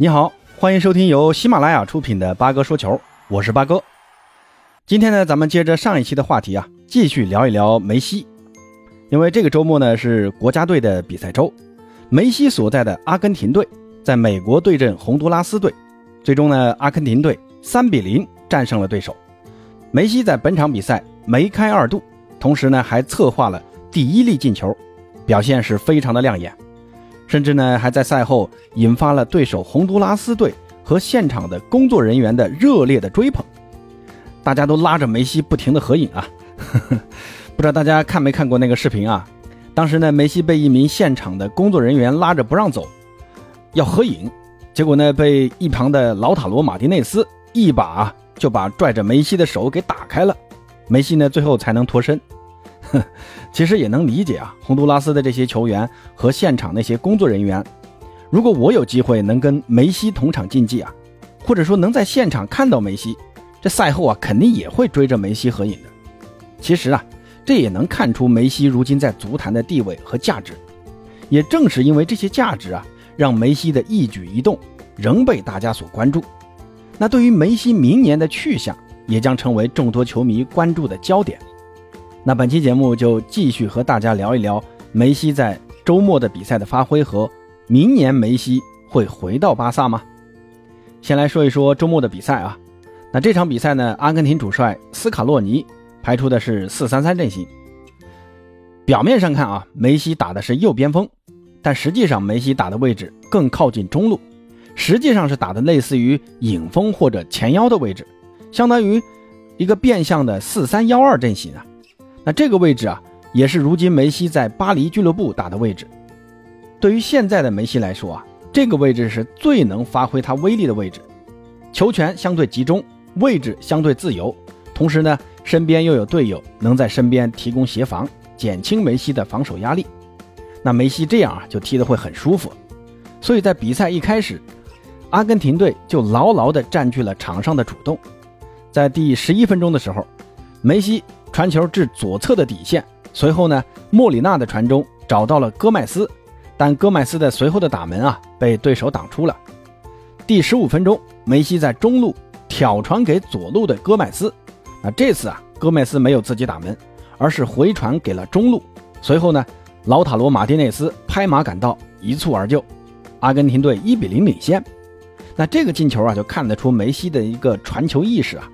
你好，欢迎收听由喜马拉雅出品的八哥说球，我是八哥。今天呢，咱们接着上一期的话题啊，继续聊一聊梅西。因为这个周末呢是国家队的比赛周，梅西所在的阿根廷队在美国对阵洪都拉斯队，最终呢，阿根廷队三比零战胜了对手。梅西在本场比赛梅开二度，同时呢还策划了第一粒进球，表现是非常的亮眼。甚至呢，还在赛后引发了对手洪都拉斯队和现场的工作人员的热烈的追捧，大家都拉着梅西不停的合影啊！不知道大家看没看过那个视频啊？当时呢，梅西被一名现场的工作人员拉着不让走，要合影，结果呢，被一旁的劳塔罗马丁内斯一把就把拽着梅西的手给打开了，梅西呢最后才能脱身。其实也能理解啊，洪都拉斯的这些球员和现场那些工作人员，如果我有机会能跟梅西同场竞技啊，或者说能在现场看到梅西，这赛后啊肯定也会追着梅西合影的。其实啊，这也能看出梅西如今在足坛的地位和价值。也正是因为这些价值啊，让梅西的一举一动仍被大家所关注。那对于梅西明年的去向，也将成为众多球迷关注的焦点。那本期节目就继续和大家聊一聊梅西在周末的比赛的发挥和明年梅西会回到巴萨吗？先来说一说周末的比赛啊。那这场比赛呢，阿根廷主帅斯卡洛尼排出的是四三三阵型。表面上看啊，梅西打的是右边锋，但实际上梅西打的位置更靠近中路，实际上是打的类似于影锋或者前腰的位置，相当于一个变相的四三幺二阵型啊。那这个位置啊，也是如今梅西在巴黎俱乐部打的位置。对于现在的梅西来说啊，这个位置是最能发挥他威力的位置，球权相对集中，位置相对自由，同时呢，身边又有队友能在身边提供协防，减轻梅西的防守压力。那梅西这样啊，就踢得会很舒服。所以在比赛一开始，阿根廷队就牢牢地占据了场上的主动。在第十一分钟的时候，梅西。传球至左侧的底线，随后呢，莫里纳的传中找到了戈麦斯，但戈麦斯的随后的打门啊，被对手挡出了。第十五分钟，梅西在中路挑传给左路的戈麦斯，那这次啊，戈麦斯没有自己打门，而是回传给了中路。随后呢，劳塔罗马丁内斯拍马赶到，一蹴而就，阿根廷队一比零领先。那这个进球啊，就看得出梅西的一个传球意识啊，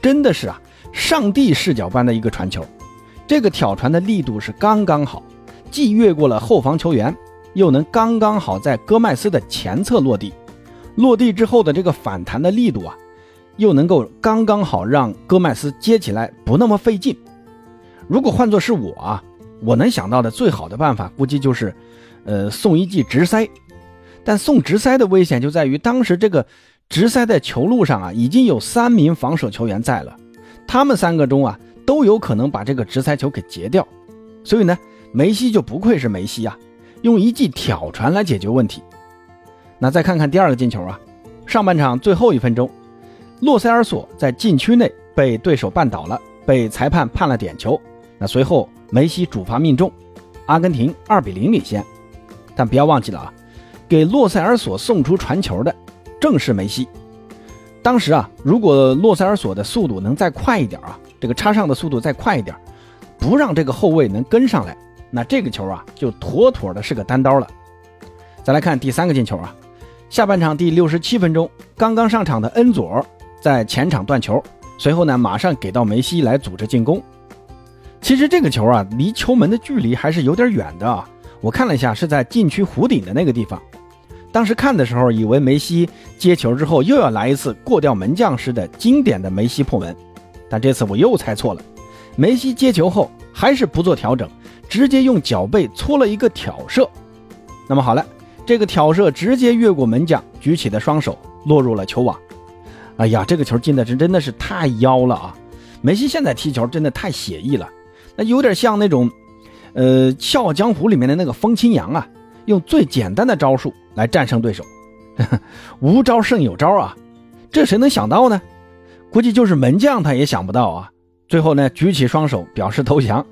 真的是啊。上帝视角般的一个传球，这个挑传的力度是刚刚好，既越过了后防球员，又能刚刚好在戈麦斯的前侧落地。落地之后的这个反弹的力度啊，又能够刚刚好让戈麦斯接起来不那么费劲。如果换作是我啊，我能想到的最好的办法，估计就是，呃，送一记直塞。但送直塞的危险就在于，当时这个直塞在球路上啊，已经有三名防守球员在了。他们三个中啊，都有可能把这个直塞球给截掉，所以呢，梅西就不愧是梅西啊，用一记挑传来解决问题。那再看看第二个进球啊，上半场最后一分钟，洛塞尔索在禁区内被对手绊倒了，被裁判判了点球。那随后梅西主罚命中，阿根廷二比零领先。但不要忘记了啊，给洛塞尔索送出传球的正是梅西。当时啊，如果洛塞尔索的速度能再快一点啊，这个插上的速度再快一点，不让这个后卫能跟上来，那这个球啊就妥妥的是个单刀了。再来看第三个进球啊，下半场第六十七分钟，刚刚上场的恩佐在前场断球，随后呢马上给到梅西来组织进攻。其实这个球啊离球门的距离还是有点远的啊，我看了一下是在禁区弧顶的那个地方。当时看的时候，以为梅西接球之后又要来一次过掉门将式的经典的梅西破门，但这次我又猜错了。梅西接球后还是不做调整，直接用脚背搓了一个挑射。那么好了，这个挑射直接越过门将举起的双手，落入了球网。哎呀，这个球进的是真的是太妖了啊！梅西现在踢球真的太写意了，那有点像那种，呃，《笑傲江湖》里面的那个风清扬啊。用最简单的招数来战胜对手，无招胜有招啊！这谁能想到呢？估计就是门将他也想不到啊！最后呢，举起双手表示投降。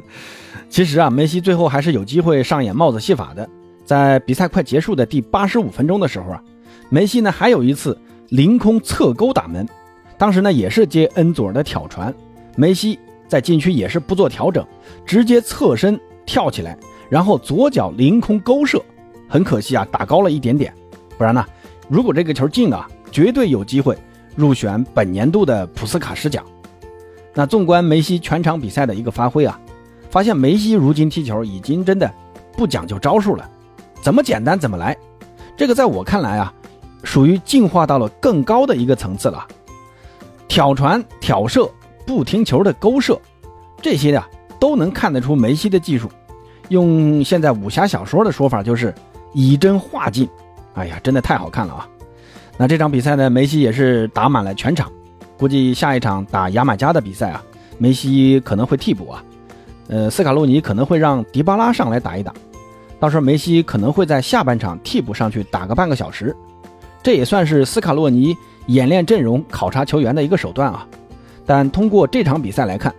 其实啊，梅西最后还是有机会上演帽子戏法的。在比赛快结束的第八十五分钟的时候啊，梅西呢还有一次凌空侧勾打门，当时呢也是接恩佐尔的挑传，梅西在禁区也是不做调整，直接侧身跳起来，然后左脚凌空勾射，很可惜啊，打高了一点点，不然呢，如果这个球进啊，绝对有机会入选本年度的普斯卡什奖。那纵观梅西全场比赛的一个发挥啊，发现梅西如今踢球已经真的不讲究招数了，怎么简单怎么来。这个在我看来啊，属于进化到了更高的一个层次了。挑传、挑射、不停球的勾射，这些呀都能看得出梅西的技术。用现在武侠小说的说法就是以真化境。哎呀，真的太好看了啊！那这场比赛呢，梅西也是打满了全场。估计下一场打牙买加的比赛啊，梅西可能会替补啊，呃，斯卡洛尼可能会让迪巴拉上来打一打，到时候梅西可能会在下半场替补上去打个半个小时，这也算是斯卡洛尼演练阵容、考察球员的一个手段啊。但通过这场比赛来看，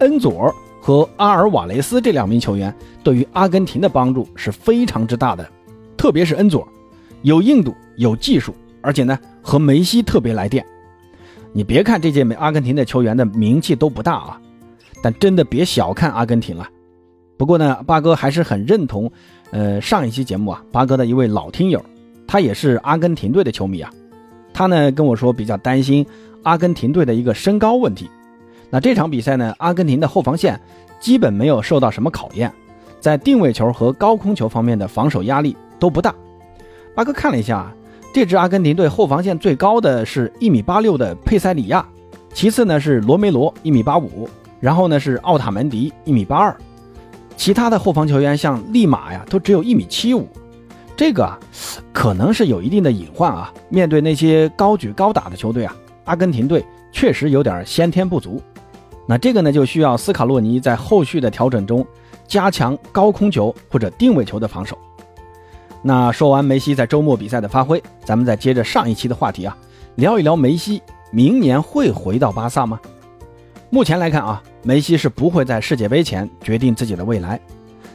恩佐和阿尔瓦雷斯这两名球员对于阿根廷的帮助是非常之大的，特别是恩佐，有硬度、有技术，而且呢和梅西特别来电。你别看这届美阿根廷的球员的名气都不大啊，但真的别小看阿根廷了。不过呢，八哥还是很认同，呃，上一期节目啊，八哥的一位老听友，他也是阿根廷队的球迷啊，他呢跟我说比较担心阿根廷队的一个身高问题。那这场比赛呢，阿根廷的后防线基本没有受到什么考验，在定位球和高空球方面的防守压力都不大。八哥看了一下。这支阿根廷队后防线最高的是一米八六的佩塞里亚，其次呢是罗梅罗一米八五，然后呢是奥塔门迪一米八二，其他的后防球员像利马呀都只有一米七五，这个啊可能是有一定的隐患啊。面对那些高举高打的球队啊，阿根廷队确实有点先天不足。那这个呢就需要斯卡洛尼在后续的调整中加强高空球或者定位球的防守。那说完梅西在周末比赛的发挥，咱们再接着上一期的话题啊，聊一聊梅西明年会回到巴萨吗？目前来看啊，梅西是不会在世界杯前决定自己的未来。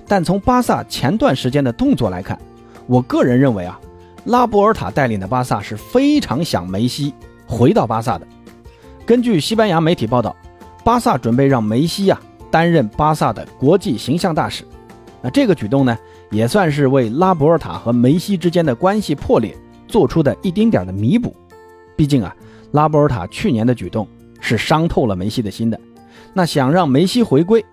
但从巴萨前段时间的动作来看，我个人认为啊，拉波尔塔带领的巴萨是非常想梅西回到巴萨的。根据西班牙媒体报道，巴萨准备让梅西呀担任巴萨的国际形象大使。那这个举动呢？也算是为拉波尔塔和梅西之间的关系破裂做出的一丁点的弥补。毕竟啊，拉波尔塔去年的举动是伤透了梅西的心的。那想让梅西回归，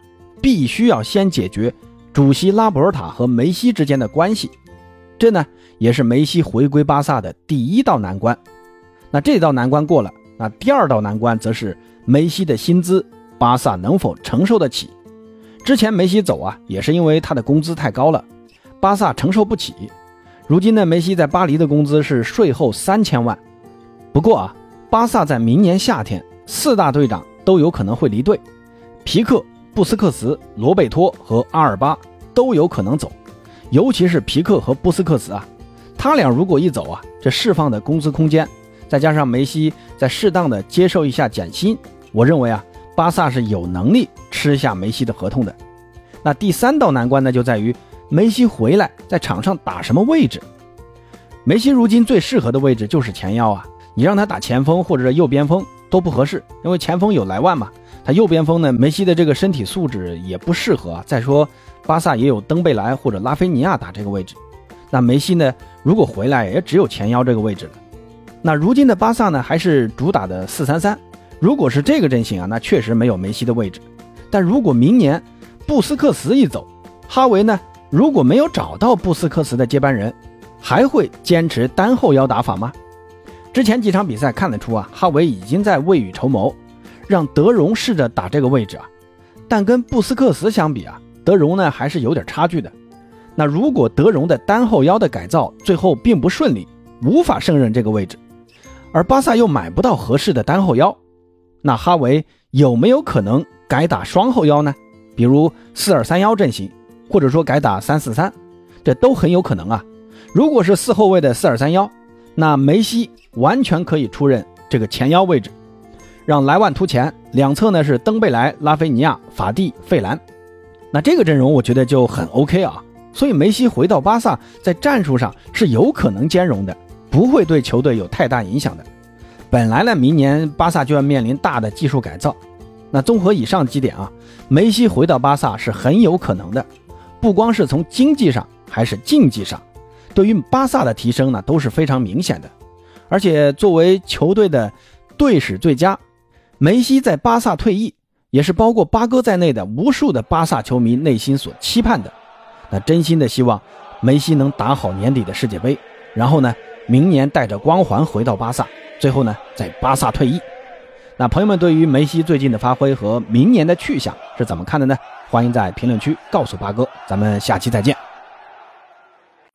必须要先解决主席拉波尔塔和梅西之间的关系。这呢，也是梅西回归巴萨的第一道难关。那这道难关过了，那第二道难关则是梅西的薪资，巴萨能否承受得起？之前梅西走啊，也是因为他的工资太高了。巴萨承受不起。如今呢，梅西在巴黎的工资是税后三千万。不过啊，巴萨在明年夏天四大队长都有可能会离队，皮克、布斯克茨、罗贝托和阿尔巴都有可能走。尤其是皮克和布斯克茨啊，他俩如果一走啊，这释放的工资空间，再加上梅西再适当的接受一下减薪，我认为啊，巴萨是有能力吃下梅西的合同的。那第三道难关呢，就在于。梅西回来在场上打什么位置？梅西如今最适合的位置就是前腰啊！你让他打前锋或者右边锋都不合适，因为前锋有莱万嘛。他右边锋呢，梅西的这个身体素质也不适合。再说巴萨也有登贝莱或者拉菲尼亚打这个位置，那梅西呢，如果回来也只有前腰这个位置了。那如今的巴萨呢，还是主打的四三三。如果是这个阵型啊，那确实没有梅西的位置。但如果明年布斯克茨一走，哈维呢？如果没有找到布斯克茨的接班人，还会坚持单后腰打法吗？之前几场比赛看得出啊，哈维已经在未雨绸缪，让德容试着打这个位置啊。但跟布斯克茨相比啊，德容呢还是有点差距的。那如果德容的单后腰的改造最后并不顺利，无法胜任这个位置，而巴萨又买不到合适的单后腰，那哈维有没有可能改打双后腰呢？比如四二三幺阵型？或者说改打三四三，这都很有可能啊。如果是四后卫的四二三幺，那梅西完全可以出任这个前腰位置，让莱万突前，两侧呢是登贝莱、拉菲尼亚、法蒂、费兰。那这个阵容我觉得就很 OK 啊。所以梅西回到巴萨，在战术上是有可能兼容的。不会对球队有太大影响的。本来呢，明年巴萨就要面临大的技术改造。那综合以上几点啊，梅西回到巴萨是很有可能的。不光是从经济上，还是竞技上，对于巴萨的提升呢都是非常明显的。而且作为球队的队史最佳，梅西在巴萨退役，也是包括八哥在内的无数的巴萨球迷内心所期盼的。那真心的希望梅西能打好年底的世界杯，然后呢，明年带着光环回到巴萨。最后呢，在巴萨退役。那朋友们对于梅西最近的发挥和明年的去向是怎么看的呢？欢迎在评论区告诉八哥。咱们下期再见。